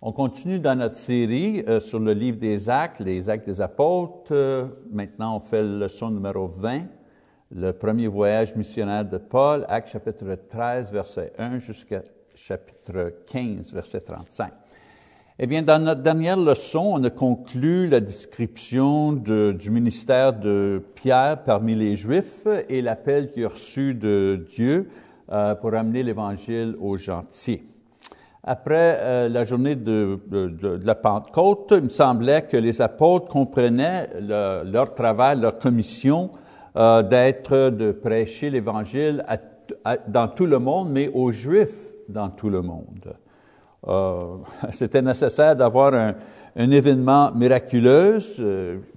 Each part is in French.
On continue dans notre série euh, sur le livre des Actes, les Actes des Apôtres. Euh, maintenant, on fait le leçon numéro 20, le premier voyage missionnaire de Paul, Actes chapitre 13, verset 1 jusqu'à chapitre 15, verset 35. Eh bien, dans notre dernière leçon, on a conclu la description de, du ministère de Pierre parmi les Juifs et l'appel qu'il a reçu de Dieu euh, pour amener l'Évangile aux gentils. Après euh, la journée de, la Pentecôte, il me semblait que les apôtres comprenaient le, leur travail, leur commission euh, d'être, de prêcher l'Évangile dans tout le monde, mais aux Juifs dans tout le monde. Euh, C'était nécessaire d'avoir un, événement miraculeux,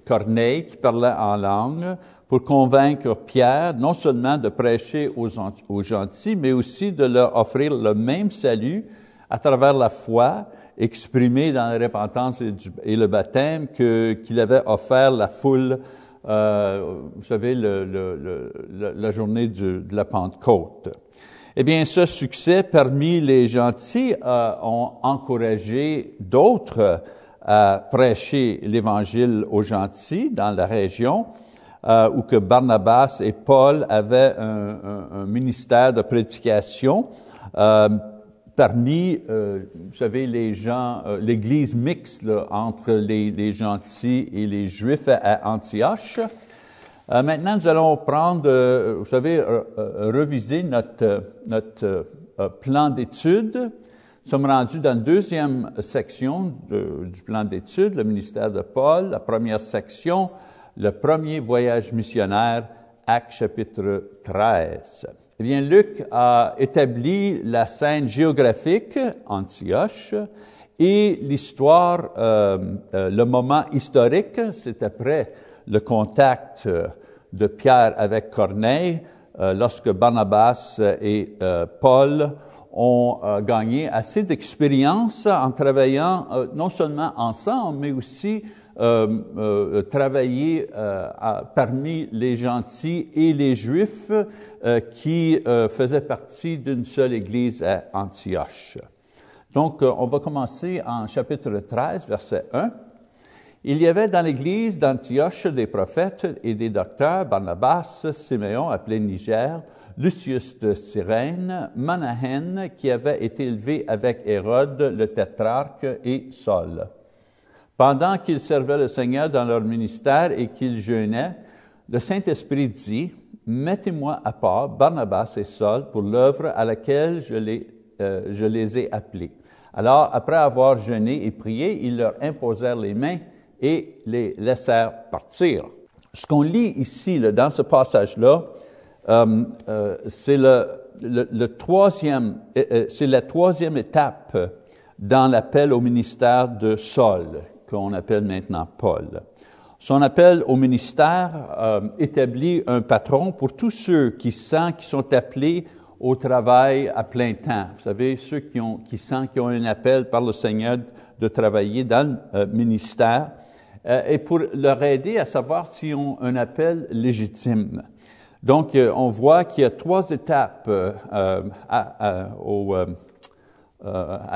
Corneille qui parlait en langue, pour convaincre Pierre non seulement de prêcher aux gentils, mais aussi de leur offrir le même salut à travers la foi exprimée dans la repentance et, le baptême qu'il avait offert la foule, euh, vous savez, la journée de la Pentecôte. Eh bien, ce succès parmi les gentils euh, ont encouragé d'autres à prêcher l'Évangile aux gentils dans la région, euh, où que Barnabas et Paul avaient un ministère de prédication. Euh, parmi, euh, vous savez, les gens, euh, l'Église mixte entre les, gentils et les Juifs à Antioche. Euh, maintenant, nous allons prendre, vous savez, reviser notre, notre plan d'études. Nous sommes rendus dans la deuxième section du plan d'études, le ministère de Paul. La première section, le premier voyage missionnaire, Acte chapitre 13. Eh bien, Luc a établi la scène géographique, Antioche, et l'histoire, euh, euh, le moment historique, c'est après le contact de Pierre avec Corneille, euh, lorsque Barnabas et euh, Paul ont euh, gagné assez d'expérience en travaillant non seulement ensemble, mais aussi euh, euh, travailler euh, parmi les gentils et les juifs qui faisaient partie d'une seule église à Antioche. Donc, on va commencer en chapitre 13, verset 1. Il y avait dans l'église d'Antioche des prophètes et des docteurs, Barnabas, Siméon, appelé Niger, Lucius de Cyrène, Manahen, qui avait été élevé avec Hérode, le tétrarque, et Saul. Pendant qu'ils servaient le Seigneur dans leur ministère et qu'ils jeûnaient, le Saint-Esprit dit, Mettez-moi à part Barnabas et Saul pour l'œuvre à laquelle je les, euh, ai appelés. Alors, après avoir jeûné et prié, ils leur imposèrent les mains et les laissèrent partir. Ce qu'on lit ici, dans ce passage-là, euh, euh, c'est c'est la troisième étape dans l'appel au ministère de Saul, qu'on appelle maintenant Paul. Son appel au ministère euh, établit un patron pour tous ceux qui sentent qu'ils sont appelés au travail à plein temps. Vous savez, ceux qui, ont, qui sentent qu'ils ont un appel par le Seigneur de travailler dans le euh, ministère euh, et pour leur aider à savoir s'ils ont un appel légitime. Donc, on voit qu'il y a trois étapes à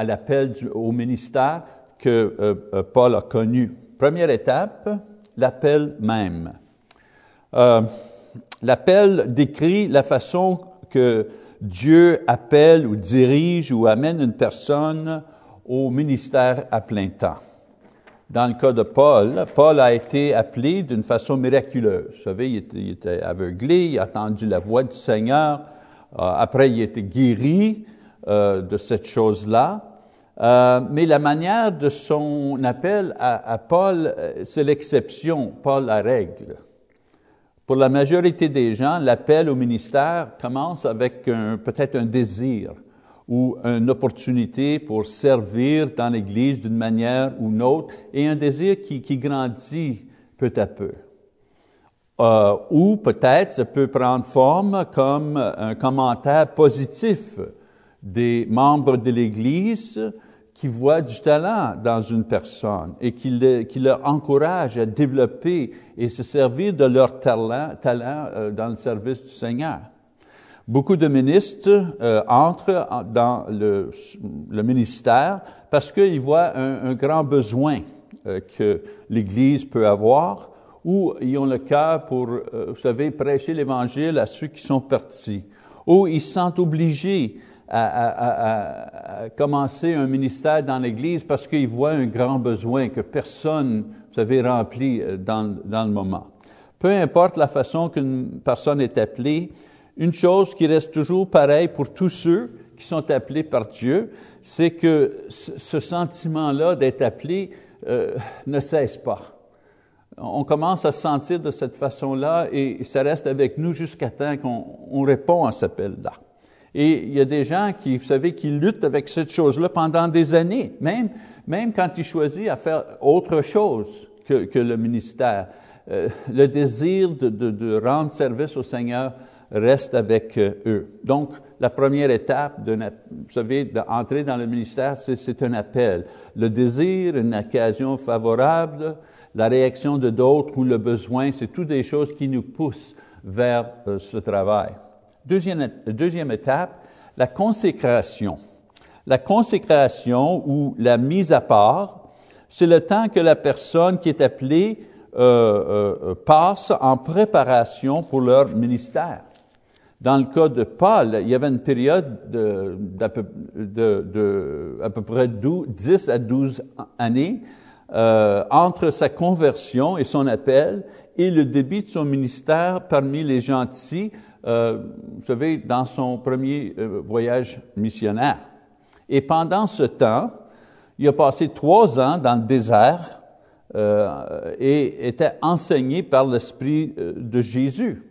l'appel au ministère que euh, Paul a connu. Première étape, l'appel même. Euh, l'appel décrit la façon que Dieu appelle ou dirige ou amène une personne au ministère à plein temps. Dans le cas de Paul, Paul a été appelé d'une façon miraculeuse. Vous savez, il était, aveuglé, il a entendu la voix du Seigneur. Euh, après, il a été guéri euh, de cette chose-là. Euh, mais la manière de son appel à, Paul, euh, c'est l'exception, pas la règle. Pour la majorité des gens, l'appel au ministère commence avec peut-être un désir ou une opportunité pour servir dans l'Église d'une manière ou une autre, et un désir qui, qui grandit peu à peu. Euh, ou peut-être ça peut prendre forme comme un commentaire positif des membres de l'Église qui voient du talent dans une personne et qui, le, qui leur encourage à développer et se servir de leur talent, talent euh, dans le service du Seigneur. Beaucoup de ministres euh, entrent dans le, ministère parce qu'ils voient un, grand besoin euh, que l'Église peut avoir ou ils ont le cœur pour, vous savez, prêcher l'Évangile à ceux qui sont partis, ou ils se sentent obligés à, commencer un ministère dans l'Église parce qu'ils voient un grand besoin que personne, vous savez, remplit dans, dans le moment. Peu importe la façon qu'une personne est appelée, une chose qui reste toujours pareille pour tous ceux qui sont appelés par Dieu, c'est que ce sentiment-là d'être appelé euh, ne cesse pas. On commence à se sentir de cette façon-là et ça reste avec nous jusqu'à temps qu'on répond à cet appel-là. Et il y a des gens qui, vous savez, qui luttent avec cette chose-là pendant des années, même, même quand ils choisissent à faire autre chose que, le ministère. Euh, le désir de rendre service au Seigneur reste avec euh, eux. Donc, la première étape, de, vous savez, d'entrer dans le ministère, c'est un appel. Le désir, une occasion favorable, la réaction de d'autres ou le besoin, c'est toutes des choses qui nous poussent vers euh, ce travail. Deuxième, étape, la consécration. La consécration ou la mise à part, c'est le temps que la personne qui est appelée euh, euh, passe en préparation pour leur ministère. Dans le cas de Paul, il y avait une période de, peu près 12, 10 à 12 années euh, entre sa conversion et son appel et le début de son ministère parmi les gentils, euh, vous savez, dans son premier euh, voyage missionnaire. Et pendant ce temps, il a passé trois ans dans le désert euh, et était enseigné par l'Esprit de Jésus.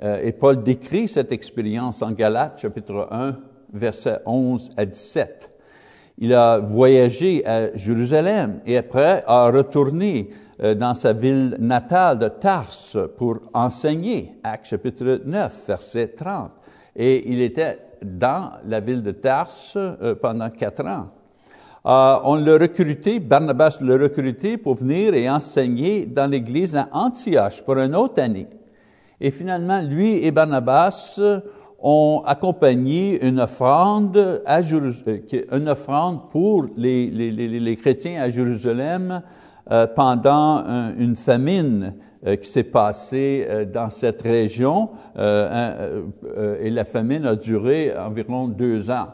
Et Paul décrit cette expérience en Galates, chapitre 1, versets 11 à 17. Il a voyagé à Jérusalem et après a retourné dans sa ville natale de Tarse pour enseigner, Actes chapitre 9, verset 30. Et il était dans la ville de Tarse euh, pendant quatre ans. on l'a recruté, Barnabas l'a recruté pour venir et enseigner dans l'église à Antioche pour une autre année. Et finalement, lui et Barnabas ont accompagné une offrande, à euh, une offrande pour les, les, les, les chrétiens à Jérusalem euh, pendant une famine euh, qui s'est passée euh, dans cette région, et la famine a duré environ deux ans.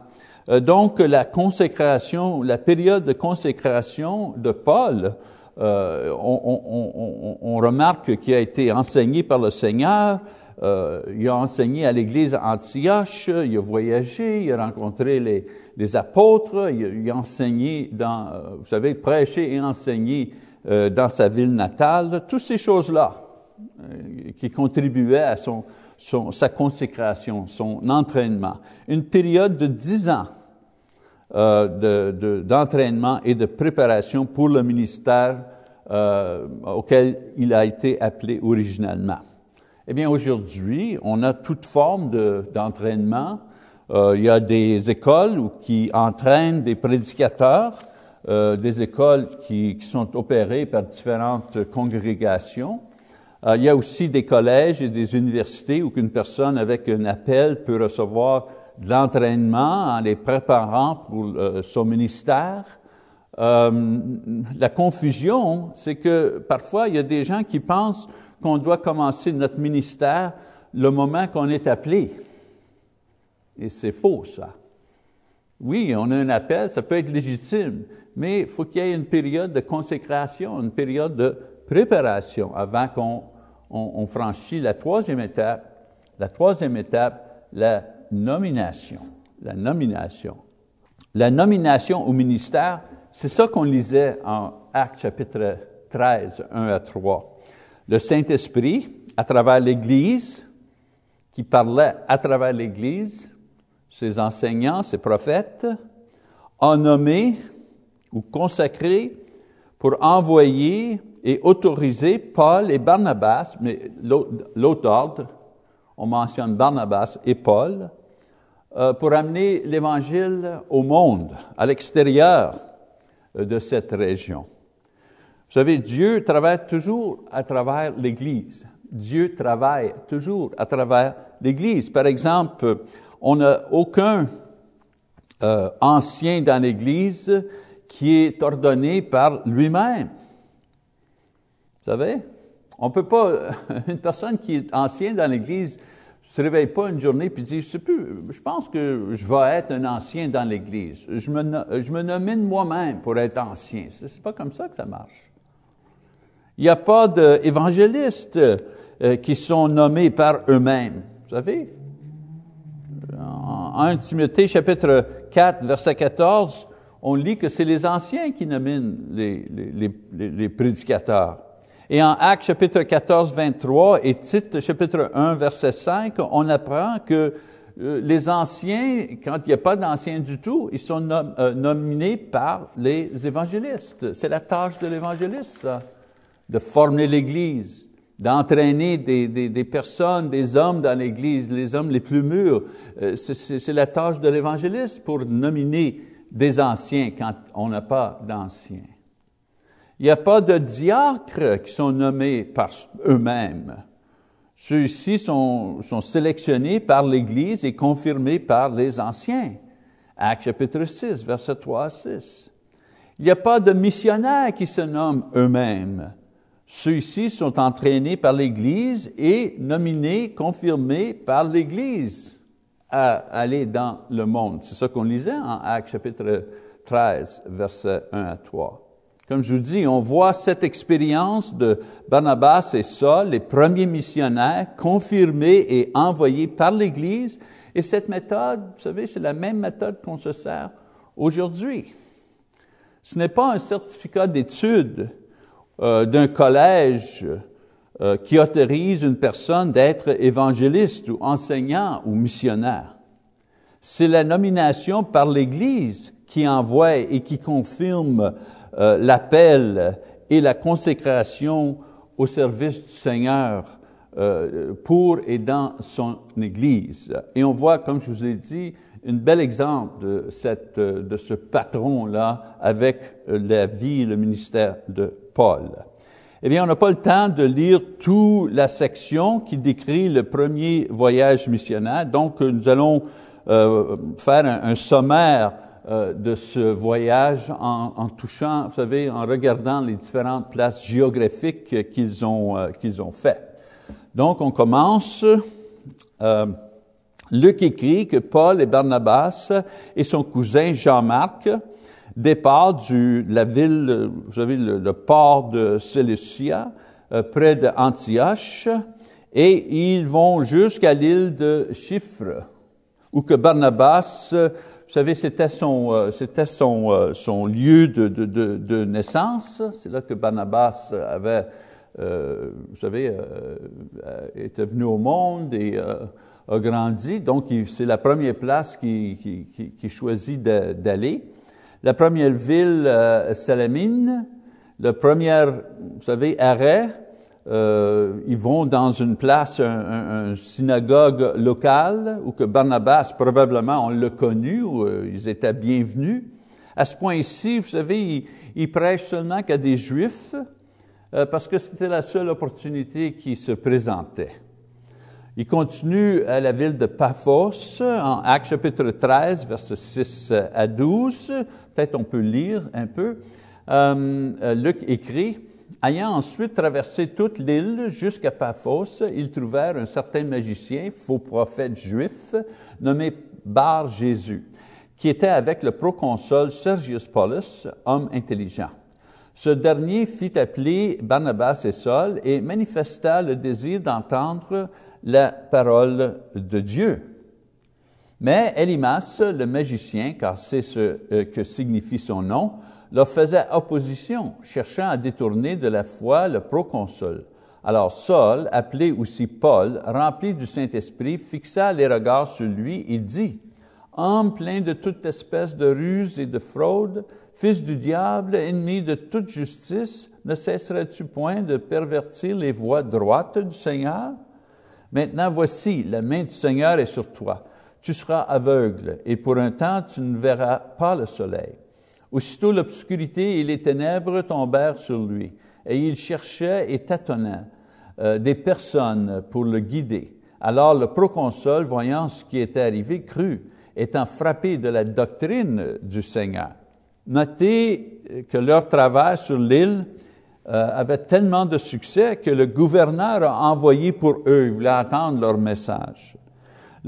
donc, la consécration, la période de consécration de Paul on, on, remarque qu'il a été enseigné par le Seigneur, euh, il a enseigné à l'église Antioche, il a voyagé, il a rencontré les, apôtres, il a, enseigné dans, euh, vous savez, prêché et enseigné euh, dans sa ville natale, toutes ces choses-là euh, qui contribuaient à sa consécration, son entraînement. Une période de dix ans d'entraînement de, et de préparation pour le ministère auquel il a été appelé originalement. Eh bien, aujourd'hui, on a toute forme d'entraînement. euh, il y a des écoles qui entraînent des prédicateurs, euh, des écoles qui, sont opérées par différentes congrégations. Euh, il y a aussi des collèges et des universités où une personne avec un appel peut recevoir de l'entraînement en les préparant pour son ministère. La confusion, c'est que parfois il y a des gens qui pensent qu'on doit commencer notre ministère le moment qu'on est appelé. Et c'est faux, ça. Oui, on a un appel, ça peut être légitime, mais il faut qu'il y ait une période de consécration, une période de préparation avant qu'on on, on franchit la troisième étape. La troisième étape, la nomination. La nomination. La nomination au ministère, c'est ça qu'on lisait en Actes chapitre 13, 1 à 3. Le Saint-Esprit, à travers l'Église, qui parlait à travers l'Église, ses enseignants, ses prophètes, a nommé ou consacré pour envoyer et autoriser Paul et Barnabas, mais l'autre ordre, on mentionne Barnabas et Paul, euh, pour amener l'Évangile au monde, à l'extérieur euh, de cette région. Vous savez, Dieu travaille toujours à travers l'Église. Dieu travaille toujours à travers l'Église. Par exemple, on n'a aucun euh, ancien dans l'Église qui est ordonné par lui-même. Vous savez, on peut pas, une personne qui est ancienne dans l'Église se réveille pas une journée puis dit, je plus, je pense que je vais être un ancien dans l'Église. Je me, je me nomine moi-même pour être ancien. C'est pas comme ça que ça marche. Il n'y a pas d'évangélistes euh, qui sont nommés par eux-mêmes. Vous savez, en 1 Timothée chapitre 4, verset 14, on lit que c'est les anciens qui nominent les, prédicateurs. Et en Actes chapitre 14, 23 et Tite chapitre 1, verset 5, on apprend que euh, les anciens, quand il n'y a pas d'anciens du tout, ils sont euh, nominés par les évangélistes. C'est la tâche de l'évangéliste, ça, de former l'Église, d'entraîner des, des, personnes, des hommes dans l'Église, les hommes les plus mûrs. Euh, c'est la tâche de l'évangéliste pour nominer des anciens quand on n'a pas d'anciens. Il n'y a pas de diacres qui sont nommés par eux-mêmes. Ceux-ci sont, sont, sélectionnés par l'Église et confirmés par les anciens. Acte chapitre 6, verset 3 à 6. Il n'y a pas de missionnaires qui se nomment eux-mêmes. Ceux-ci sont entraînés par l'Église et nominés, confirmés par l'Église à aller dans le monde. C'est ça qu'on lisait en Acte chapitre 13, verset 1 à 3. Comme je vous dis, on voit cette expérience de Barnabas et Saul, les premiers missionnaires, confirmés et envoyés par l'Église. Et cette méthode, vous savez, c'est la même méthode qu'on se sert aujourd'hui. Ce n'est pas un certificat d'études euh, d'un collège euh, qui autorise une personne d'être évangéliste ou enseignant ou missionnaire. C'est la nomination par l'Église qui envoie et qui confirme euh, l'appel et la consécration au service du Seigneur pour et dans son Église. Et on voit, comme je vous ai dit, un bel exemple de, cette, de ce patron-là avec la vie et le ministère de Paul. Eh bien, on n'a pas le temps de lire toute la section qui décrit le premier voyage missionnaire, donc nous allons euh, faire un, sommaire euh, de ce voyage en, en, touchant, vous savez, en regardant les différentes places géographiques qu'ils ont, euh, qu'ils ont fait. Donc, on commence. Euh, Luc écrit que Paul et Barnabas et son cousin Jean-Marc départent de la ville, vous savez, le, port de Cilicia, euh, près d'Antioche, et ils vont jusqu'à l'île de Chypre, où que Barnabas vous savez, c'était son, euh, c'était son, euh, son lieu de, de, de, de naissance. C'est là que Barnabas avait, euh, vous savez, euh, était venu au monde et a grandi. Donc, c'est la première place qu'il qui, qui, choisit d'aller. La première ville, euh, Salamine. Le premier, vous savez, arrêt, euh, ils vont dans une place, un, synagogue locale, où que Barnabas, probablement, on l'a connu, où euh, ils étaient bienvenus. À ce point-ci, vous savez, ils, prêchent seulement qu'à des Juifs, parce que c'était la seule opportunité qui se présentait. Il continue à la ville de Paphos, en Actes chapitre 13, versets 6 à 12. Peut-être on peut lire un peu. Euh, Luc écrit, Ayant ensuite traversé toute l'île jusqu'à Paphos, ils trouvèrent un certain magicien, faux prophète juif, nommé Bar Jésus, qui était avec le proconsul Sergius Paulus, homme intelligent. Ce dernier fit appeler Barnabas et Saul et manifesta le désir d'entendre la parole de Dieu. Mais Elimas, le magicien, car c'est ce euh, que signifie son nom, leur faisait opposition, cherchant à détourner de la foi le proconsul. Alors Saul, appelé aussi Paul, rempli du Saint-Esprit, fixa les regards sur lui et dit, Homme plein de toute espèce de ruse et de fraude, fils du diable, ennemi de toute justice, ne cesserais-tu point de pervertir les voies droites du Seigneur? Maintenant voici, la main du Seigneur est sur toi. Tu seras aveugle, et pour un temps tu ne verras pas le soleil. Aussitôt l'obscurité et les ténèbres tombèrent sur lui, et il cherchait et tâtonnait, euh, des personnes pour le guider. Alors le proconsul, voyant ce qui était arrivé, crut, étant frappé de la doctrine du Seigneur. Notez que leur travail sur l'île euh, avait tellement de succès que le gouverneur a envoyé pour eux, il voulait attendre leur message.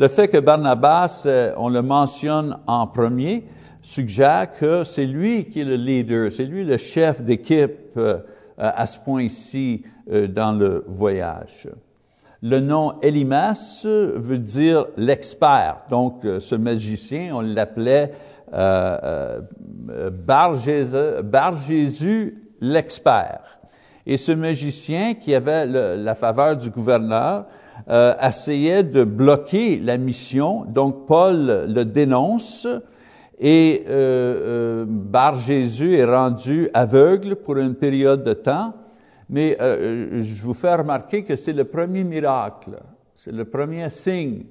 Le fait que Barnabas, euh, on le mentionne en premier, suggère que c'est lui qui est le leader, c'est lui le chef d'équipe euh, à ce point-ci dans le voyage. Le nom Elimas veut dire l'expert. Donc, ce magicien, on l'appelait euh, Bar Jésus l'expert. Et ce magicien qui avait la faveur du gouverneur euh, essayait de bloquer la mission. Donc Paul le dénonce et euh, euh, Bar Jésus est rendu aveugle pour une période de temps. Mais euh, je vous fais remarquer que c'est le premier miracle, c'est le premier signe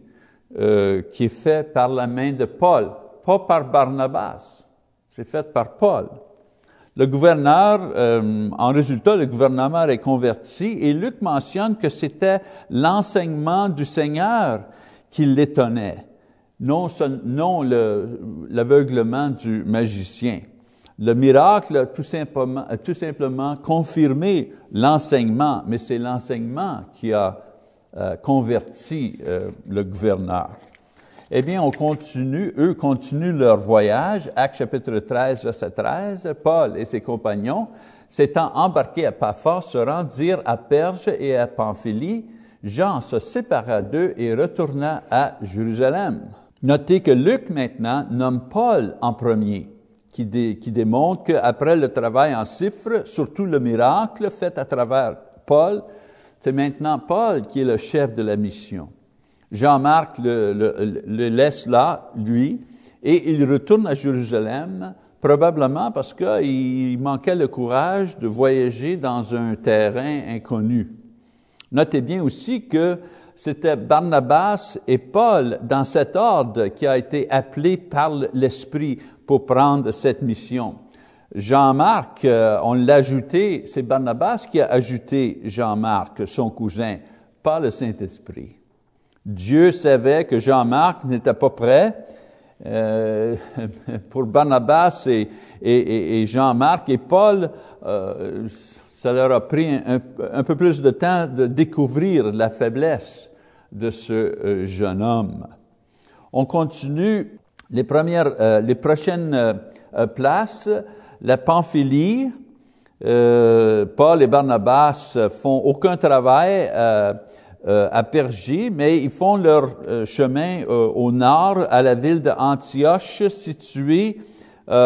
euh, qui est fait par la main de Paul, pas par Barnabas. C'est fait par Paul. Le gouverneur, euh, en résultat, le gouvernement est converti et Luc mentionne que c'était l'enseignement du Seigneur qui l'étonnait, non, non l'aveuglement du magicien. Le miracle a tout simplement, tout simplement confirmé l'enseignement, mais c'est l'enseignement qui a euh, converti euh, le gouverneur. Eh bien, on continue, eux continuent leur voyage. Acte chapitre 13, verset 13. Paul et ses compagnons, s'étant embarqués à Paphos, se rendirent à Perge et à Pamphylie. Jean se sépara d'eux et retourna à Jérusalem. Notez que Luc maintenant nomme Paul en premier, qui, qui démontre qu'après le travail en chiffres, surtout le miracle fait à travers Paul, c'est maintenant Paul qui est le chef de la mission. Jean-Marc le, laisse là, lui, et il retourne à Jérusalem, probablement parce qu'il manquait le courage de voyager dans un terrain inconnu. Notez bien aussi que c'était Barnabas et Paul dans cet ordre qui a été appelé par l'Esprit pour prendre cette mission. Jean-Marc, euh, on l'a ajouté, c'est Barnabas qui a ajouté Jean-Marc, son cousin, par le Saint-Esprit. Dieu savait que Jean-Marc n'était pas prêt. Euh, pour Barnabas et, Jean-Marc et Paul, euh, ça leur a pris un, peu plus de temps de découvrir la faiblesse de ce euh, jeune homme. On continue les premières, les prochaines places, la Pamphylie. Paul et Barnabas font aucun travail à Pergé, mais ils font leur euh, chemin euh, au nord à la ville d'Antioche, située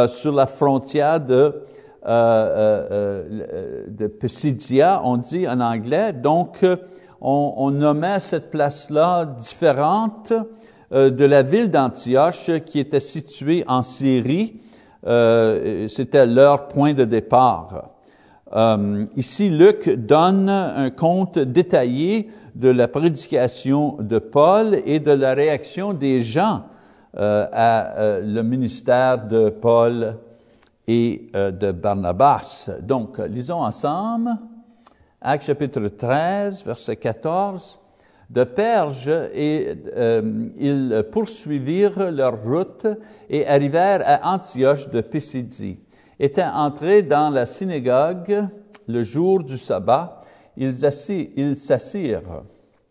sur la frontière de, de Pisidia, on dit en anglais. Donc, on, on nommait cette place-là différente de la ville d'Antioche qui était située en Syrie. C'était leur point de départ. Ici, Luc donne un compte détaillé de la prédication de Paul et de la réaction des gens euh, à euh, le ministère de Paul et euh, de Barnabas. Donc, lisons ensemble Acte chapitre 13, verset 14. De Perge, et, ils poursuivirent leur route et arrivèrent à Antioche de Pisidie. Étant entrés dans la synagogue le jour du sabbat, ils s'assirent.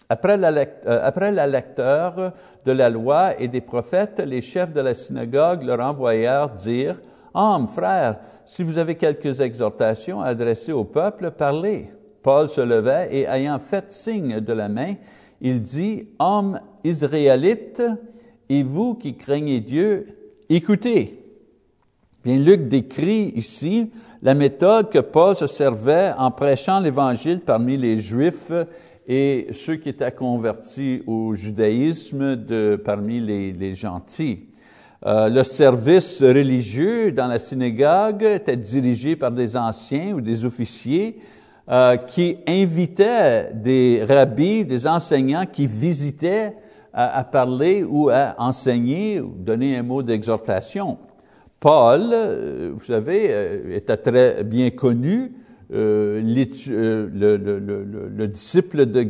Après la, euh, lecteur de la loi et des prophètes, les chefs de la synagogue leur envoyèrent dire, Homme, frère, si vous avez quelques exhortations adressées au peuple, parlez. Paul se levait et ayant fait signe de la main, il dit, Hommes israélites, et vous qui craignez Dieu, écoutez. Bien, Luc décrit ici la méthode que Paul se servait en prêchant l'Évangile parmi les Juifs et ceux qui étaient convertis au judaïsme parmi les, gentils. Euh, le service religieux dans la synagogue était dirigé par des anciens ou des officiers euh, qui invitaient des rabbis, des enseignants qui visitaient à parler ou à enseigner ou donner un mot d'exhortation. Paul, euh, vous savez, euh, était très bien connu euh, le, le, le, le, disciple de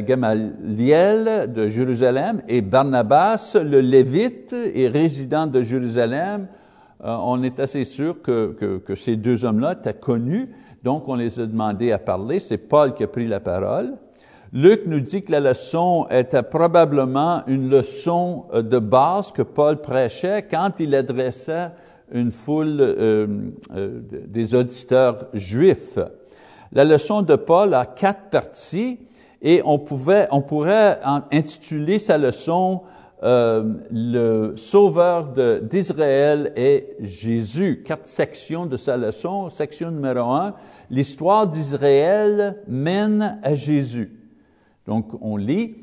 Gamaliel de Jérusalem et Barnabas, le Lévite et résident de Jérusalem. on est assez sûr que, que, ces deux hommes-là étaient connus, donc on les a demandé à parler. C'est Paul qui a pris la parole. Luc nous dit que la leçon était probablement une leçon de base que Paul prêchait quand il adressait une foule euh, euh, des auditeurs juifs. La leçon de Paul a quatre parties et on, pouvait, on pourrait intituler sa leçon euh, Le Sauveur d'Israël est Jésus. Quatre sections de sa leçon. Section numéro un, l'histoire d'Israël mène à Jésus. Donc on lit,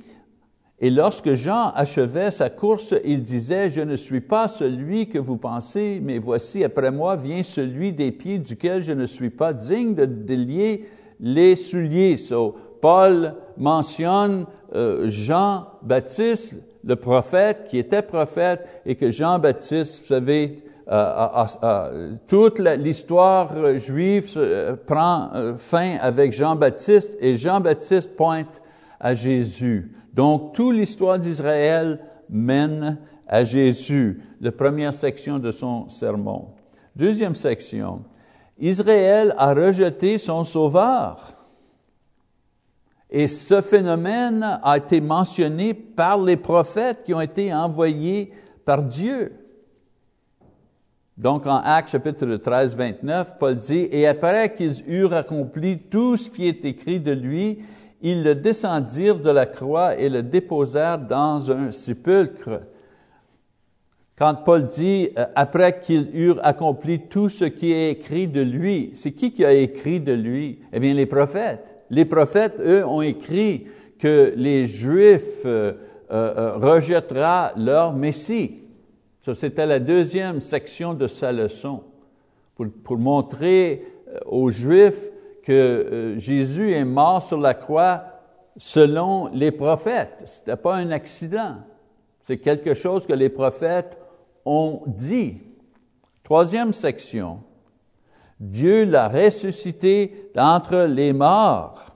et lorsque Jean achevait sa course, il disait, Je ne suis pas celui que vous pensez, mais voici, après moi vient celui des pieds duquel je ne suis pas digne de délier les souliers. So, Paul mentionne euh, Jean-Baptiste, le prophète, qui était prophète, et que Jean-Baptiste, vous savez, euh, euh, toute l'histoire juive prend fin avec Jean-Baptiste, et Jean-Baptiste pointe à Jésus. Donc, toute l'histoire d'Israël mène à Jésus, la première section de son sermon. Deuxième section, Israël a rejeté son sauveur. Et ce phénomène a été mentionné par les prophètes qui ont été envoyés par Dieu. Donc en Actes chapitre 13, 29, Paul dit, Et après qu'ils eurent accompli tout ce qui est écrit de lui, ils le descendirent de la croix et le déposèrent dans un sépulcre. Quand Paul dit, euh, après qu'ils eurent accompli tout ce qui est écrit de lui, c'est qui qui a écrit de lui? Eh bien, les prophètes. Les prophètes, eux, ont écrit que les Juifs euh, euh, rejettera leur Messie. Ça, c'était la deuxième section de sa leçon, pour montrer aux Juifs que euh, Jésus est mort sur la croix selon les prophètes. Ce n'était pas un accident. C'est quelque chose que les prophètes ont dit. Troisième section. Dieu l'a ressuscité d'entre les morts.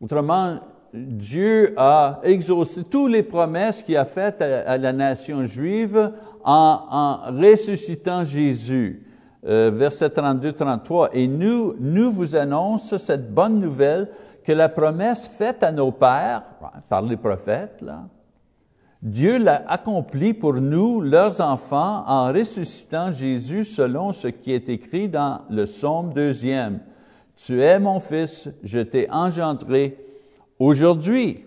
Autrement, Dieu a exaucé toutes les promesses qu'il a faites à, la nation juive en, en ressuscitant Jésus. Euh, verset 32-33. Et nous, nous vous annonce cette bonne nouvelle que la promesse faite à nos pères, par les prophètes, là, Dieu l'a accomplie pour nous, leurs enfants, en ressuscitant Jésus selon ce qui est écrit dans le psaume deuxième. Tu es mon fils, je t'ai engendré aujourd'hui.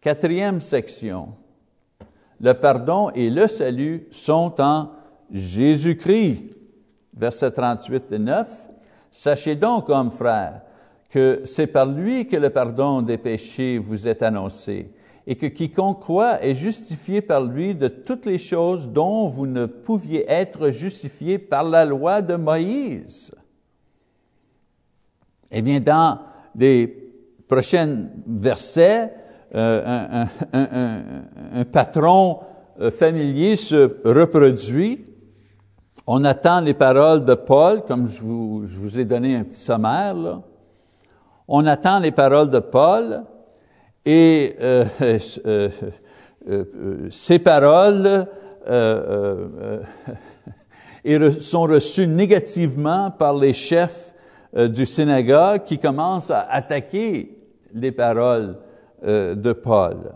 Quatrième section. Le pardon et le salut sont en Jésus-Christ versets 38 et 9. Sachez donc, hommes frères, que c'est par lui que le pardon des péchés vous est annoncé, et que quiconque croit est justifié par lui de toutes les choses dont vous ne pouviez être justifiés par la loi de Moïse. Eh bien, dans les prochains versets, euh, un, patron euh, familier se reproduit on attend les paroles de Paul, comme je vous, ai donné un petit sommaire. On attend les paroles de Paul et euh, euh, euh, ces paroles sont reçues négativement par les chefs du synagogue qui commencent à attaquer les paroles de Paul.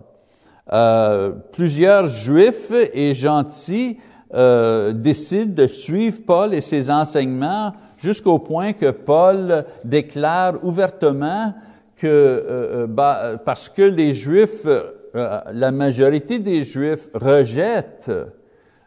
plusieurs juifs et gentils euh, décide de suivre Paul et ses enseignements jusqu'au point que Paul déclare ouvertement que bah, parce que les Juifs, la majorité des Juifs rejettent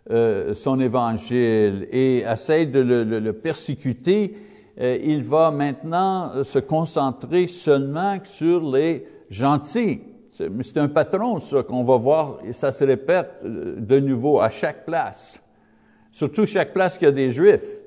son évangile et essayent de le persécuter, il va maintenant se concentrer seulement sur les gentils. C'est un patron, ça, qu'on va voir, et ça se répète euh, de nouveau à chaque place. Surtout chaque place qui a des Juifs.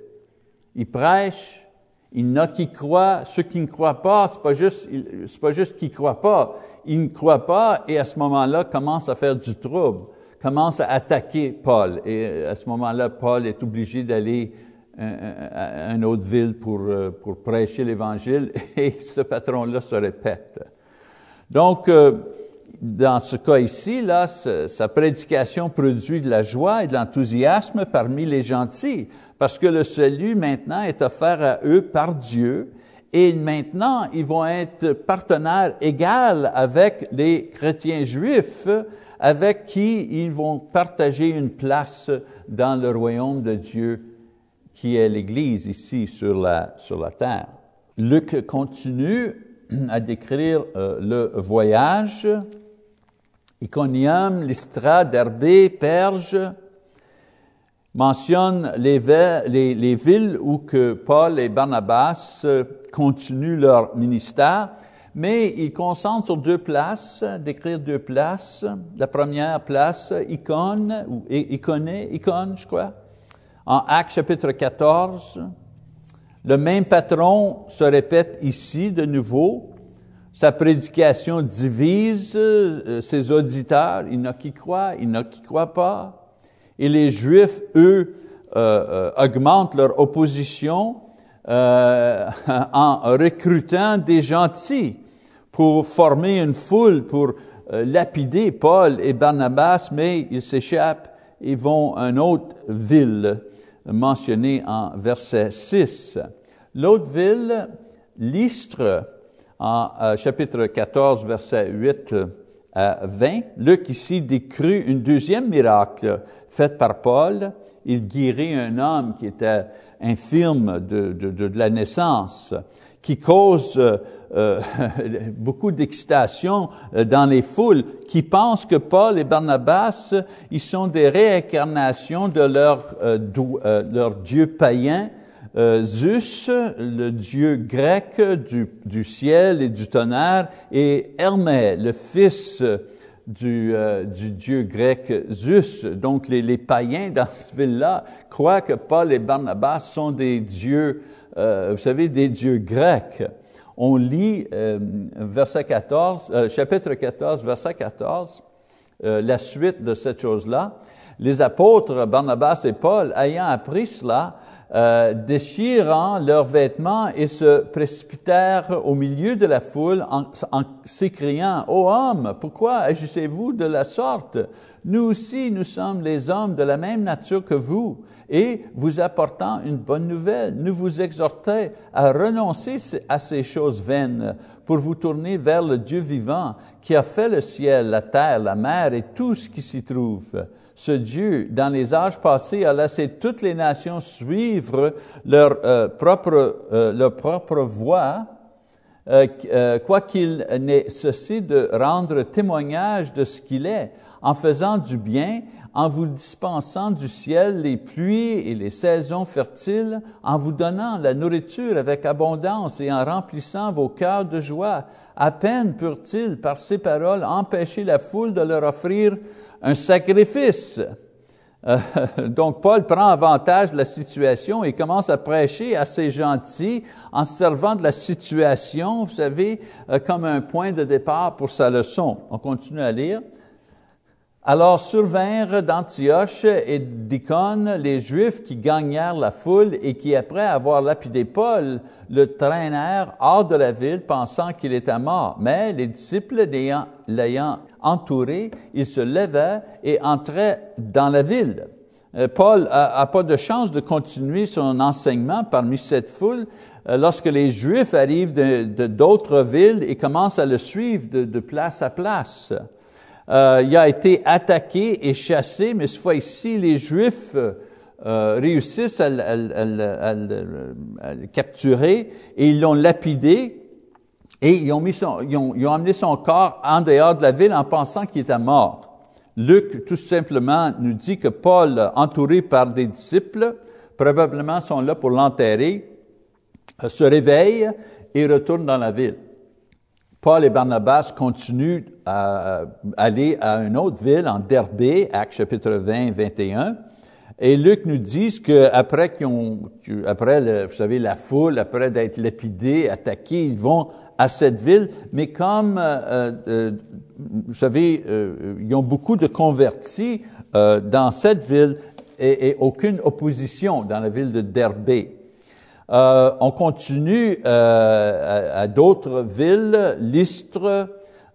Ils prêchent, il y en a qui croient, ceux qui ne croient pas, c'est pas juste, c'est pas juste qu'ils croient pas, ils ne croient pas et à ce moment-là commencent à faire du trouble, commencent à attaquer Paul. Et à ce moment-là, Paul est obligé d'aller une autre ville euh, pour prêcher l'Évangile et ce patron-là se répète. Donc, euh, dans ce cas ici, là, sa prédication produit de la joie et de l'enthousiasme parmi les gentils, parce que le salut maintenant est offert à eux par Dieu, et maintenant ils vont être partenaires égaux avec les chrétiens juifs, avec qui ils vont partager une place dans le royaume de Dieu qui est l'Église ici sur la, sur la terre. Luc continue à décrire euh, le voyage. Iconium, Lystra, Derbé, Perge mentionne les, les, les, villes où que Paul et Barnabas euh, continuent leur ministère, mais ils concentrent sur deux places, décrire deux places. La première place, Icône, ou Iconé, Icône, je crois, en Actes chapitre 14. Le même patron se répète ici de nouveau. Sa prédication divise euh, ses auditeurs. Il y en qui il y en qui pas. Et les Juifs, eux, euh, euh augmentent leur opposition en recrutant des gentils pour former une foule, pour lapider Paul et Barnabas, mais ils s'échappent et vont à une autre ville mentionné en verset 6. L'autre ville, Lystre, en euh, chapitre 14, verset 8 à 20, Luc ici décrit un deuxième miracle fait par Paul. Il guérit un homme qui était infirme de, de, de la naissance, qui cause euh, beaucoup d'excitation euh, dans les foules qui pensent que Paul et Barnabas, ils sont des réincarnations de leur, euh, leur dieu païen, Zeus, le dieu grec du, du, ciel et du tonnerre, et Hermès, le fils du, du, dieu grec Zeus. Donc les, les païens dans cette ville-là croient que Paul et Barnabas sont des dieux, vous savez, des dieux grecs on lit euh, verset 14, euh, chapitre 14, verset 14, euh, la suite de cette chose-là. Les apôtres Barnabas et Paul, ayant appris cela, déchirant leurs vêtements et se précipitèrent au milieu de la foule en, en s'écriant, Ô hommes, pourquoi agissez-vous de la sorte? Nous aussi, nous sommes les hommes de la même nature que vous et vous apportant une bonne nouvelle. Nous vous exhortons à renoncer à ces choses vaines pour vous tourner vers le Dieu vivant qui a fait le ciel, la terre, la mer et tout ce qui s'y trouve. Ce Dieu, dans les âges passés, a laissé toutes les nations suivre leur, euh, propre, euh, leur propre voie, euh, euh quoiqu'il n'ait ceci de rendre témoignage de ce qu'il est, en faisant du bien en vous dispensant du ciel les pluies et les saisons fertiles, en vous donnant la nourriture avec abondance et en remplissant vos cœurs de joie. À peine purent-ils, par ces paroles, empêcher la foule de leur offrir un sacrifice. Euh, donc Paul prend avantage de la situation et commence à prêcher à ces gentils en servant de la situation, vous savez, euh, comme un point de départ pour sa leçon. On continue à lire. Alors survinrent d'Antioche et d'Icône les Juifs qui gagnèrent la foule et qui, après avoir lapidé Paul, le traînèrent hors de la ville pensant qu'il était mort. Mais les disciples l'ayant entouré, ils se levaient et entraient dans la ville. Euh, Paul a, pas de chance de continuer son enseignement parmi cette foule euh, lorsque les Juifs arrivent de d'autres villes et commencent à le suivre de, de place à place euh, il a été attaqué et chassé, mais cette fois-ci, les Juifs euh, réussissent à, le capturer et ils l'ont lapidé et ils ont, mis son, ils, ont, amené son corps en dehors de la ville en pensant qu'il était mort. Luc, tout simplement, nous dit que Paul, entouré par des disciples, probablement sont là pour l'enterrer, euh, se réveille et retourne dans la ville. Paul et Barnabas continuent à aller à une autre ville, en Derbé, Actes chapitre 20, 21. Et Luc nous dit qu'après qu'ils ont, après, vous savez, la foule, après d'être lapidés, attaqués, ils vont à cette ville, mais comme, euh, euh, vous savez, euh, ils ont beaucoup de convertis dans cette ville, et, et aucune opposition dans la ville de Derbé. Euh, on continue euh, à, d'autres villes, Lystre,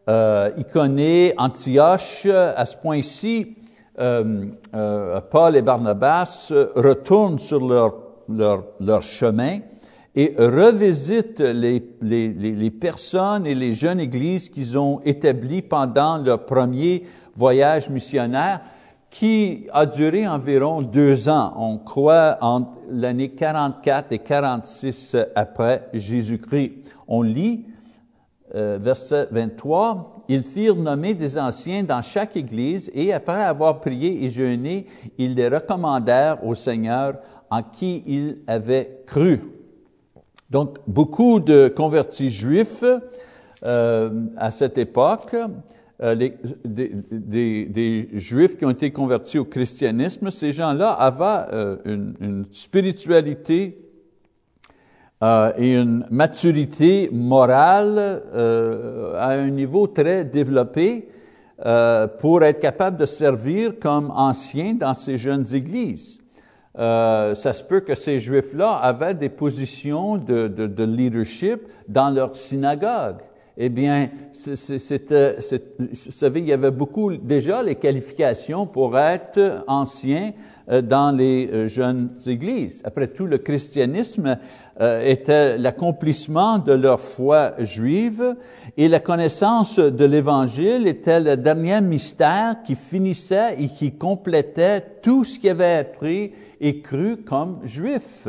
euh, Iconée, Antioche. À ce point-ci, euh, euh, Paul et Barnabas retournent sur leur, leur, chemin et revisitent les, les, les personnes et les jeunes églises qu'ils ont établies pendant leur premier voyage missionnaire qui a duré environ deux ans. On croit entre l'année 44 et 46 après Jésus-Christ. On lit euh, verset 23, ils firent nommer des anciens dans chaque église et après avoir prié et jeûné, ils les recommandèrent au Seigneur en qui ils avaient cru. Donc, beaucoup de convertis juifs euh, à cette époque euh, des, des, des, Juifs qui ont été convertis au christianisme, ces gens-là avaient euh, une, une, spiritualité euh, et une maturité morale euh, à un niveau très développé euh, pour être capable de servir comme anciens dans ces jeunes églises. ça se peut que ces Juifs-là avaient des positions de, de, de leadership dans leur synagogue eh bien, c'était, vous savez, il y avait beaucoup déjà les qualifications pour être ancien euh, dans les euh, jeunes églises. Après tout, le christianisme euh, était l'accomplissement de leur foi juive et la connaissance de l'Évangile était le dernier mystère qui finissait et qui complétait tout ce qui avait appris et cru comme juif.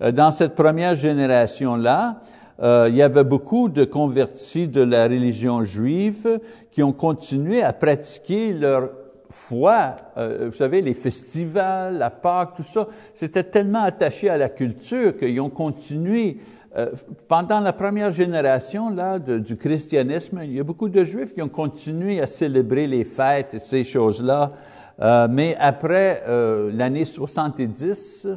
Dans cette première génération-là, euh, il y avait beaucoup de convertis de la religion juive qui ont continué à pratiquer leur foi. Euh, vous savez, les festivals, la Pâque, tout ça, c'était tellement attaché à la culture qu'ils ont continué. Euh, pendant la première génération là, du christianisme, il y a beaucoup de juifs qui ont continué à célébrer les fêtes et ces choses-là. Mais après l'année 70,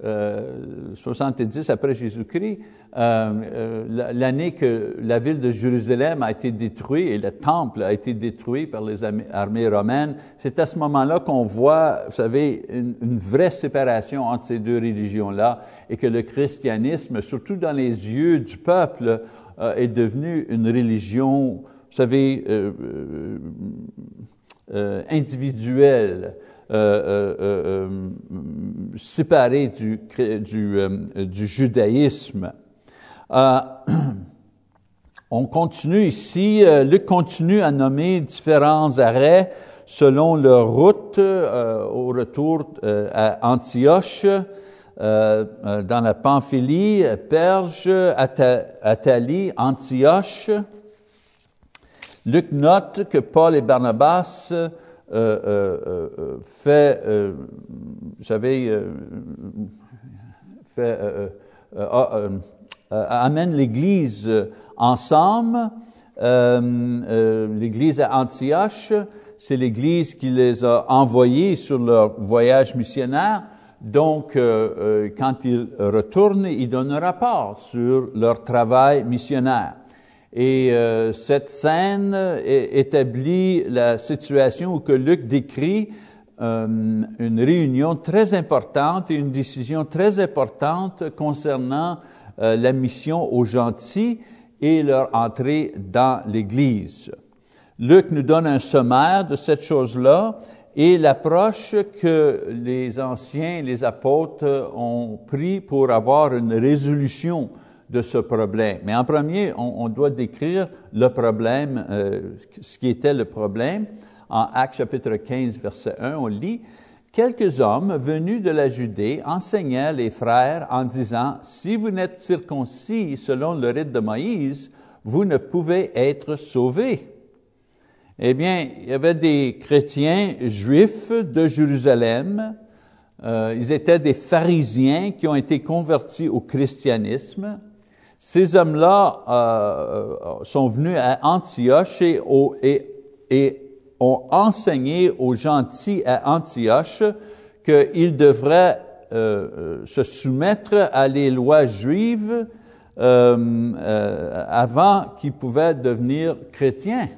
70 après Jésus-Christ, euh, euh, l'année que la ville de Jérusalem a été détruite et le temple a été détruit par les armées romaines, c'est à ce moment-là qu'on voit, vous savez, une, vraie séparation entre ces deux religions-là et que le christianisme, surtout dans les yeux du peuple, euh, est devenu une religion, vous savez, euh, euh, individuelle. Euh, euh, séparée du, du, du judaïsme. Euh, on continue ici, euh, Luc continue à nommer différents arrêts selon leur route euh, au retour euh, à Antioche, euh, dans la Pamphylie, Perge, Athalie, Antioche. Luc note que Paul et Barnabas fait, savez, fait, euh, amènent l'Église euh, ensemble. Euh, L'Église à Antioche, c'est l'Église qui les a envoyés sur leur voyage missionnaire. Donc, quand ils retournent, ils donnent un rapport sur leur travail missionnaire. Et cette scène établit la situation où que Luc décrit une réunion très importante et une décision très importante concernant euh, la mission aux gentils et leur entrée dans l'Église. Luc nous donne un sommaire de cette chose-là et l'approche que les anciens, les apôtres ont pris pour avoir une résolution de ce problème. Mais en premier, on, doit décrire le problème, euh, ce qui était le problème. En Actes chapitre 15, verset 1, on lit, quelques hommes venus de la Judée enseignaient les frères en disant, si vous n'êtes circoncis selon le rite de Moïse, vous ne pouvez être sauvés. Eh bien, il y avait des chrétiens juifs de Jérusalem, euh, ils étaient des pharisiens qui ont été convertis au christianisme. Ces hommes-là euh, sont venus à Antioche et, ont enseigné aux gentils à Antioche qu'ils devraient euh, euh, se soumettre à les lois juives euh, euh, avant qu'ils pouvaient devenir chrétiens.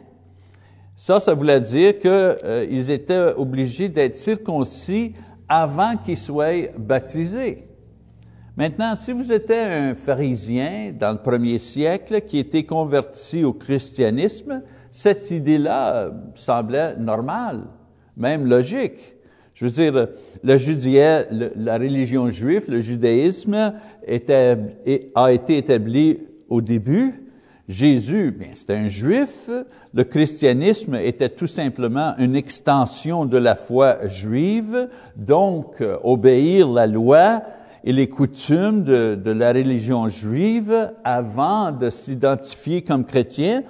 Ça, ça voulait dire qu'ils euh, étaient obligés d'être circoncis avant qu'ils soient baptisés. Maintenant, si vous étiez un pharisien dans le premier siècle qui était converti au christianisme, cette idée-là euh, semblait normale, même logique. Je veux dire, le la religion juive, le judaïsme a été établi au début. Jésus, bien, c'était un juif. Le christianisme était tout simplement une extension de la foi juive. Donc, euh, obéir la loi et les coutumes de, la religion juive avant de s'identifier comme chrétien,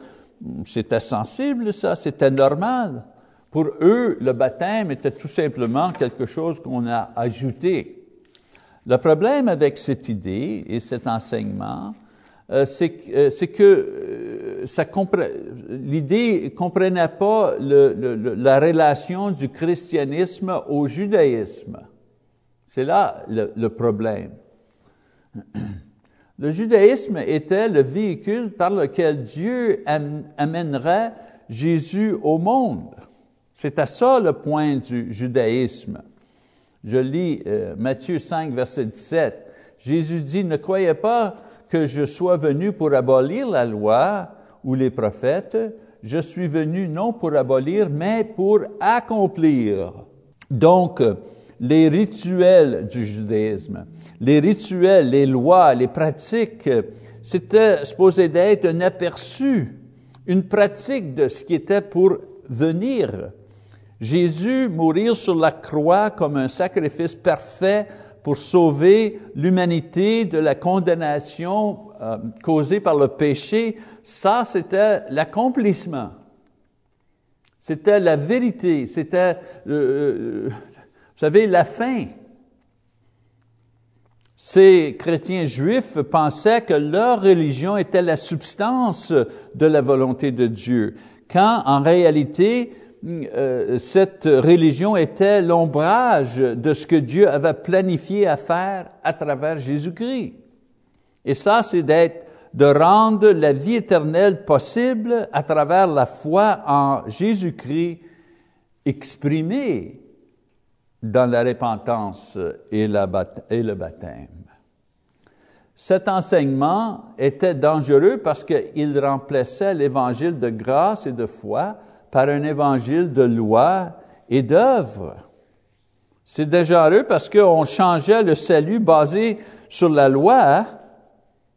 c'était sensible, ça, c'était normal. Pour eux, le baptême était tout simplement quelque chose qu'on a ajouté. Le problème avec cette idée et cet enseignement, euh, c'est euh, que euh, ça l'idée ne comprenait pas la relation du christianisme au judaïsme. C'est là le, problème. Le judaïsme était le véhicule par lequel Dieu amènerait Jésus au monde. C'était ça le point du judaïsme. Je lis euh, Matthieu 5, verset 17. Jésus dit, ne croyez pas que je sois venu pour abolir la loi ou les prophètes. Je suis venu non pour abolir, mais pour accomplir. Donc, les rituels du judaïsme, les rituels, les lois, les pratiques, c'était supposé d'être un aperçu, une pratique de ce qui était pour venir. Jésus mourir sur la croix comme un sacrifice parfait pour sauver l'humanité de la condamnation euh, causée par le péché, ça c'était l'accomplissement. C'était la vérité, c'était, euh, euh, savez, la fin. Ces chrétiens juifs pensaient que leur religion était la substance de la volonté de Dieu, quand en réalité, euh, cette religion était l'ombrage de ce que Dieu avait planifié à faire à travers Jésus-Christ. Et ça, c'est d'être, de rendre la vie éternelle possible à travers la foi en Jésus-Christ exprimée dans la repentance et, le baptême. Cet enseignement était dangereux parce qu'il remplaçait l'évangile de grâce et de foi par un évangile de loi et d'œuvre. C'est dangereux parce qu'on changeait le salut basé sur la loi.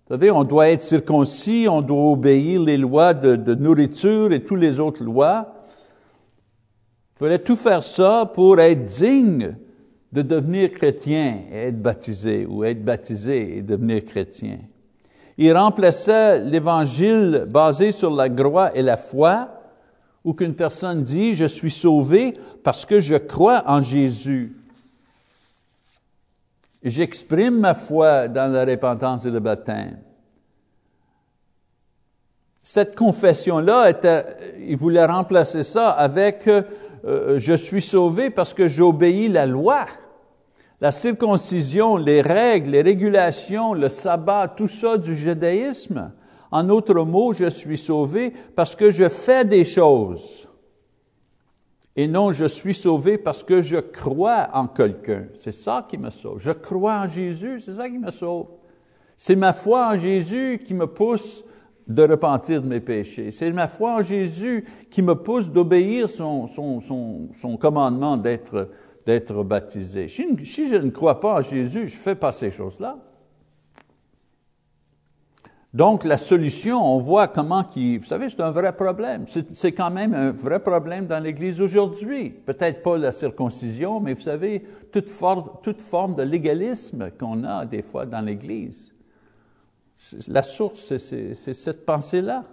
Vous savez, on doit être circoncis, on doit obéir les lois de, de nourriture et toutes les autres lois. Il fallait tout faire ça pour être digne de devenir chrétien et être baptisé, ou être baptisé et devenir chrétien. Il remplaçait l'évangile basé sur la croix et la foi ou qu'une personne dit, je suis sauvé parce que je crois en Jésus. J'exprime ma foi dans la repentance et le baptême. Cette confession-là, il voulait remplacer ça avec euh, je suis sauvé parce que j'obéis la loi. La circoncision, les règles, les régulations, le sabbat, tout ça du judaïsme. En autre mots, je suis sauvé parce que je fais des choses. Et non, je suis sauvé parce que je crois en quelqu'un. C'est ça qui me sauve. Je crois en Jésus, c'est ça qui me sauve. C'est ma foi en Jésus qui me pousse de repentir de mes péchés. C'est ma foi en Jésus qui me pousse d'obéir son, commandement d'être, baptisé. Si, si je ne crois pas en Jésus, je ne fais pas ces choses-là. Donc, la solution, on voit comment qui, vous savez, c'est un vrai problème. C'est quand même un vrai problème dans l'Église aujourd'hui. Peut-être pas la circoncision, mais vous savez, toute, toute forme de légalisme qu'on a des fois dans l'Église. La source, c'est cette pensée-là.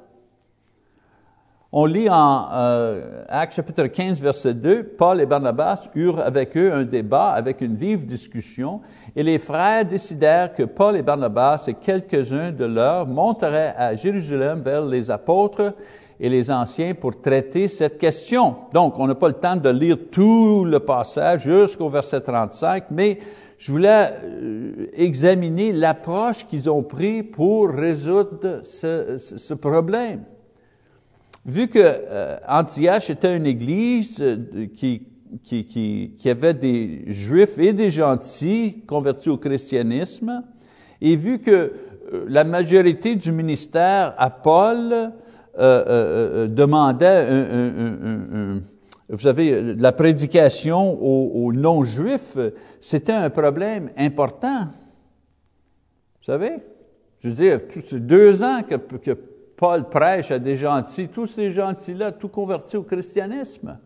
On lit en euh, Actes chapitre 15, verset 2, Paul et Barnabas eurent avec eux un débat avec une vive discussion, et les frères décidèrent que Paul et Barnabas et quelques-uns de leurs monteraient à Jérusalem vers les apôtres et les anciens pour traiter cette question. Donc, on n'a pas le temps de lire tout le passage jusqu'au verset 35, mais je voulais euh, examiner l'approche qu'ils ont pris pour résoudre ce, problème. Vu que euh, Antioche était une église euh, qui qui, qui, qui avait des juifs et des gentils convertis au christianisme, et vu que la majorité du ministère à Paul demandait un, vous savez, la prédication aux, non-juifs, c'était un problème important. Vous savez? Je veux dire, deux ans que, Paul prêche à des gentils, tous ces gentils-là, tout convertis au christianisme.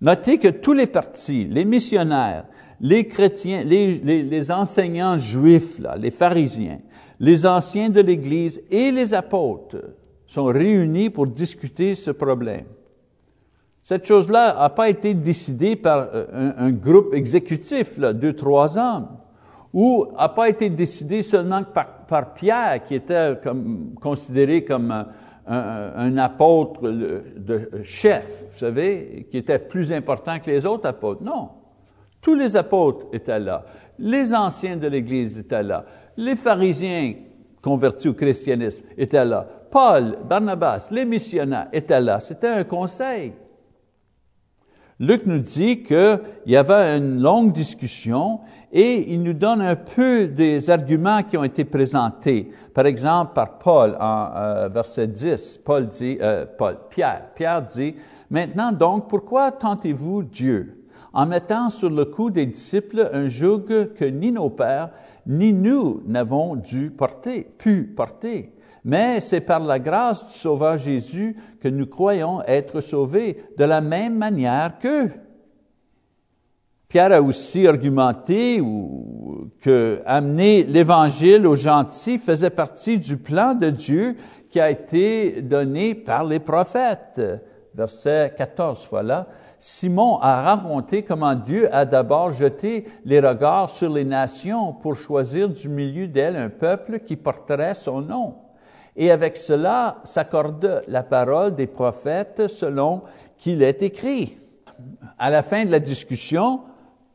Notez que tous les partis, les missionnaires, les chrétiens, les, enseignants juifs, les pharisiens, les anciens de l'Église et les apôtres sont réunis pour discuter ce problème. Cette chose-là n'a pas été décidée par euh, un, groupe exécutif, là, deux, trois hommes, ou n'a pas été décidée seulement par, Pierre, qui était considéré comme un, apôtre de chef, vous savez, qui était plus important que les autres apôtres. Non. Tous les apôtres étaient là. Les anciens de l'Église étaient là. Les pharisiens convertis au christianisme étaient là. Paul, Barnabas, les missionnaires étaient là. C'était un conseil. Luc nous dit qu'il y avait une longue discussion et il nous donne un peu des arguments qui ont été présentés. Par exemple, par Paul en euh, verset 10, Paul dit, euh, Paul, Pierre, Pierre dit, Maintenant donc, pourquoi tentez-vous Dieu en mettant sur le cou des disciples un joug que ni nos pères, ni nous n'avons dû porter, pu porter? Mais c'est par la grâce du Sauveur Jésus que nous croyons être sauvés de la même manière qu'eux. Pierre a aussi argumenté que amener l'Évangile aux gentils faisait partie du plan de Dieu qui a été donné par les prophètes. Verset 14, voilà. Simon a raconté comment Dieu a d'abord jeté les regards sur les nations pour choisir du milieu d'elles un peuple qui porterait son nom et avec cela s'accorde la parole des prophètes selon qu'il est écrit. À la fin de la discussion,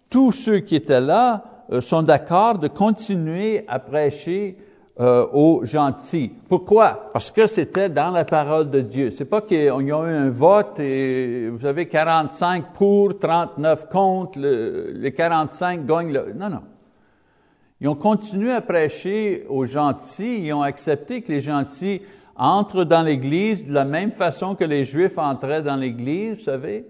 tous ceux qui étaient là euh, sont d'accord de continuer à prêcher euh, aux gentils. Pourquoi? Parce que c'était dans la parole de Dieu. C'est pas qu'ils ont eu un vote et vous avez 45 pour, 39 contre, le, les 45 gagnent le... Non, non. Ils ont continué à prêcher aux gentils, ils ont accepté que les gentils entrent dans l'Église de la même façon que les Juifs entraient dans l'Église, vous savez,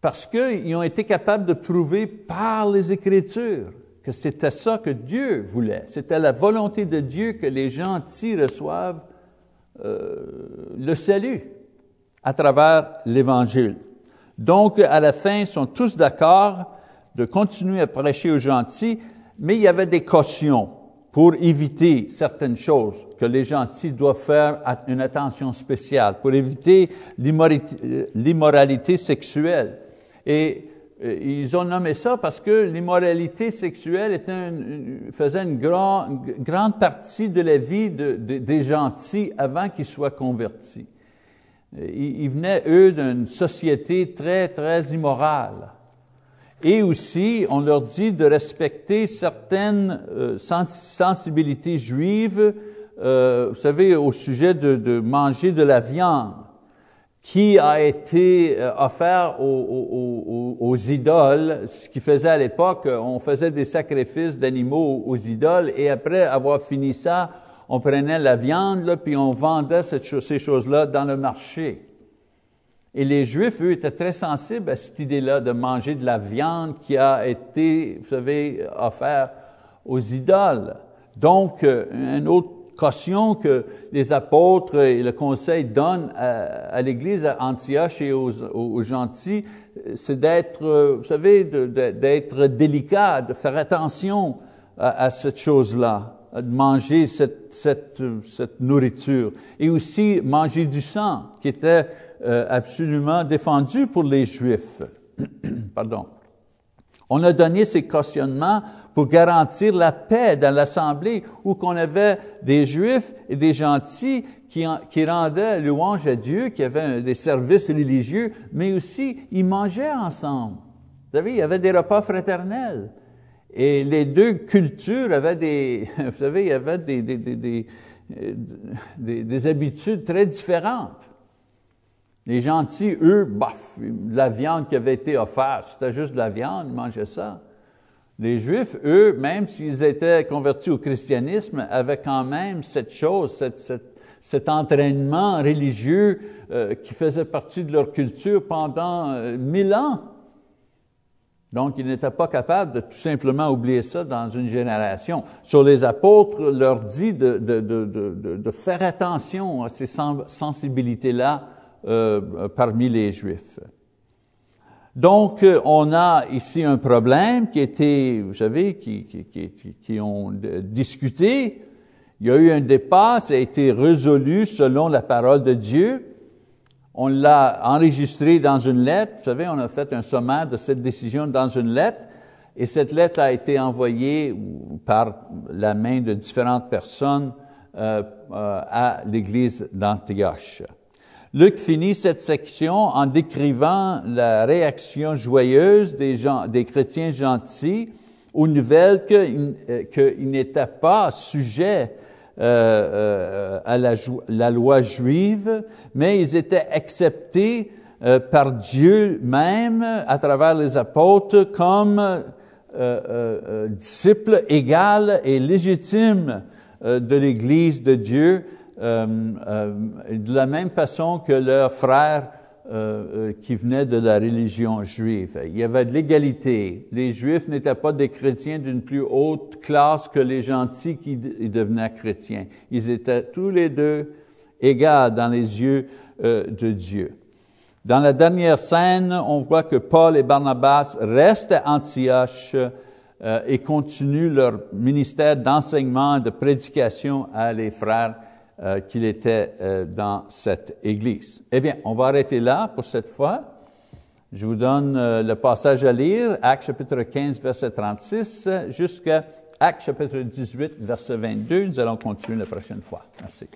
parce qu'ils ont été capables de prouver par les Écritures que c'était ça que Dieu voulait. C'était la volonté de Dieu que les gentils reçoivent euh, le salut à travers l'Évangile. Donc, à la fin, ils sont tous d'accord de continuer à prêcher aux gentils, mais il y avait des cautions pour éviter certaines choses que les gentils doivent faire une attention spéciale, pour éviter l'immoralité sexuelle. Et euh, ils ont nommé ça parce que l'immoralité sexuelle faisait une, grand, grande partie de la vie de, de, des gentils avant qu'ils soient convertis. Ils venaient, eux, d'une société très, très immorale. Et aussi, on leur dit de respecter certaines euh, sensibilités juives, euh, vous savez, au sujet de, manger de la viande qui a été euh, offert aux, idoles, ce qui faisait à l'époque, on faisait des sacrifices d'animaux aux idoles, et après avoir fini ça, on prenait la viande, là, puis on vendait ces choses-là dans le marché. Et les Juifs, eux, étaient très sensibles à cette idée-là de manger de la viande qui a été, vous savez, offerte aux idoles. Donc, euh, une autre caution que les apôtres et le conseil donnent à, l'Église à Antioche et aux, gentils, c'est d'être, euh, vous savez, d'être délicat, de faire attention à, cette chose-là, de manger cette nourriture. Et aussi manger du sang, qui était euh, absolument défendu pour les Juifs. Pardon. On a donné ces cautionnements pour garantir la paix dans l'assemblée où qu'on avait des Juifs et des gentils qui, rendaient louange à Dieu, qui avaient des services religieux, mais aussi ils mangeaient ensemble. Vous savez, il y avait des repas fraternels. Et les deux cultures avaient des, vous savez, il y avait des, des, des, des, des habitudes très différentes. Les gentils, eux, bof, la viande qui avait été offerte, c'était juste de la viande, ils mangeaient ça. Les Juifs, eux, même s'ils étaient convertis au christianisme, avaient quand même cette chose, cet entraînement religieux euh, qui faisait partie de leur culture pendant euh, mille ans. Donc, ils n'étaient pas capables de tout simplement oublier ça dans une génération. Sur les apôtres leur dit de, faire attention à ces sensibilités-là euh, parmi les Juifs. Donc, on a ici un problème qui était, vous savez, qui, qui, qui, qui, ont discuté. Il y a eu un débat, ça a été résolu selon la parole de Dieu. On l'a enregistré dans une lettre. Vous savez, on a fait un sommaire de cette décision dans une lettre. Et cette lettre a été envoyée par la main de différentes personnes euh, euh, à l'Église d'Antioche. Luc finit cette section en décrivant la réaction joyeuse des, gens, des chrétiens gentils aux nouvelles qu'ils euh, n'étaient pas sujets euh, euh, à la, loi juive, mais ils étaient acceptés par Dieu même à travers les apôtres comme disciples égaux et légitimes de l'Église de Dieu, de la même façon que leurs frères euh, euh, qui venaient de la religion juive. Il y avait de l'égalité. Les Juifs n'étaient pas des chrétiens d'une plus haute classe que les gentils qui devenaient chrétiens. Ils étaient tous les deux égaux dans les yeux euh, de Dieu. Dans la dernière scène, on voit que Paul et Barnabas restent à Antioche et continuent leur ministère d'enseignement et de prédication à les frères euh, qu'il était euh, dans cette Église. Eh bien, on va arrêter là pour cette fois. Je vous donne euh, le passage à lire, Actes chapitre 15, verset 36, jusqu'à Actes chapitre 18, verset 22. Nous allons continuer la prochaine fois. Merci.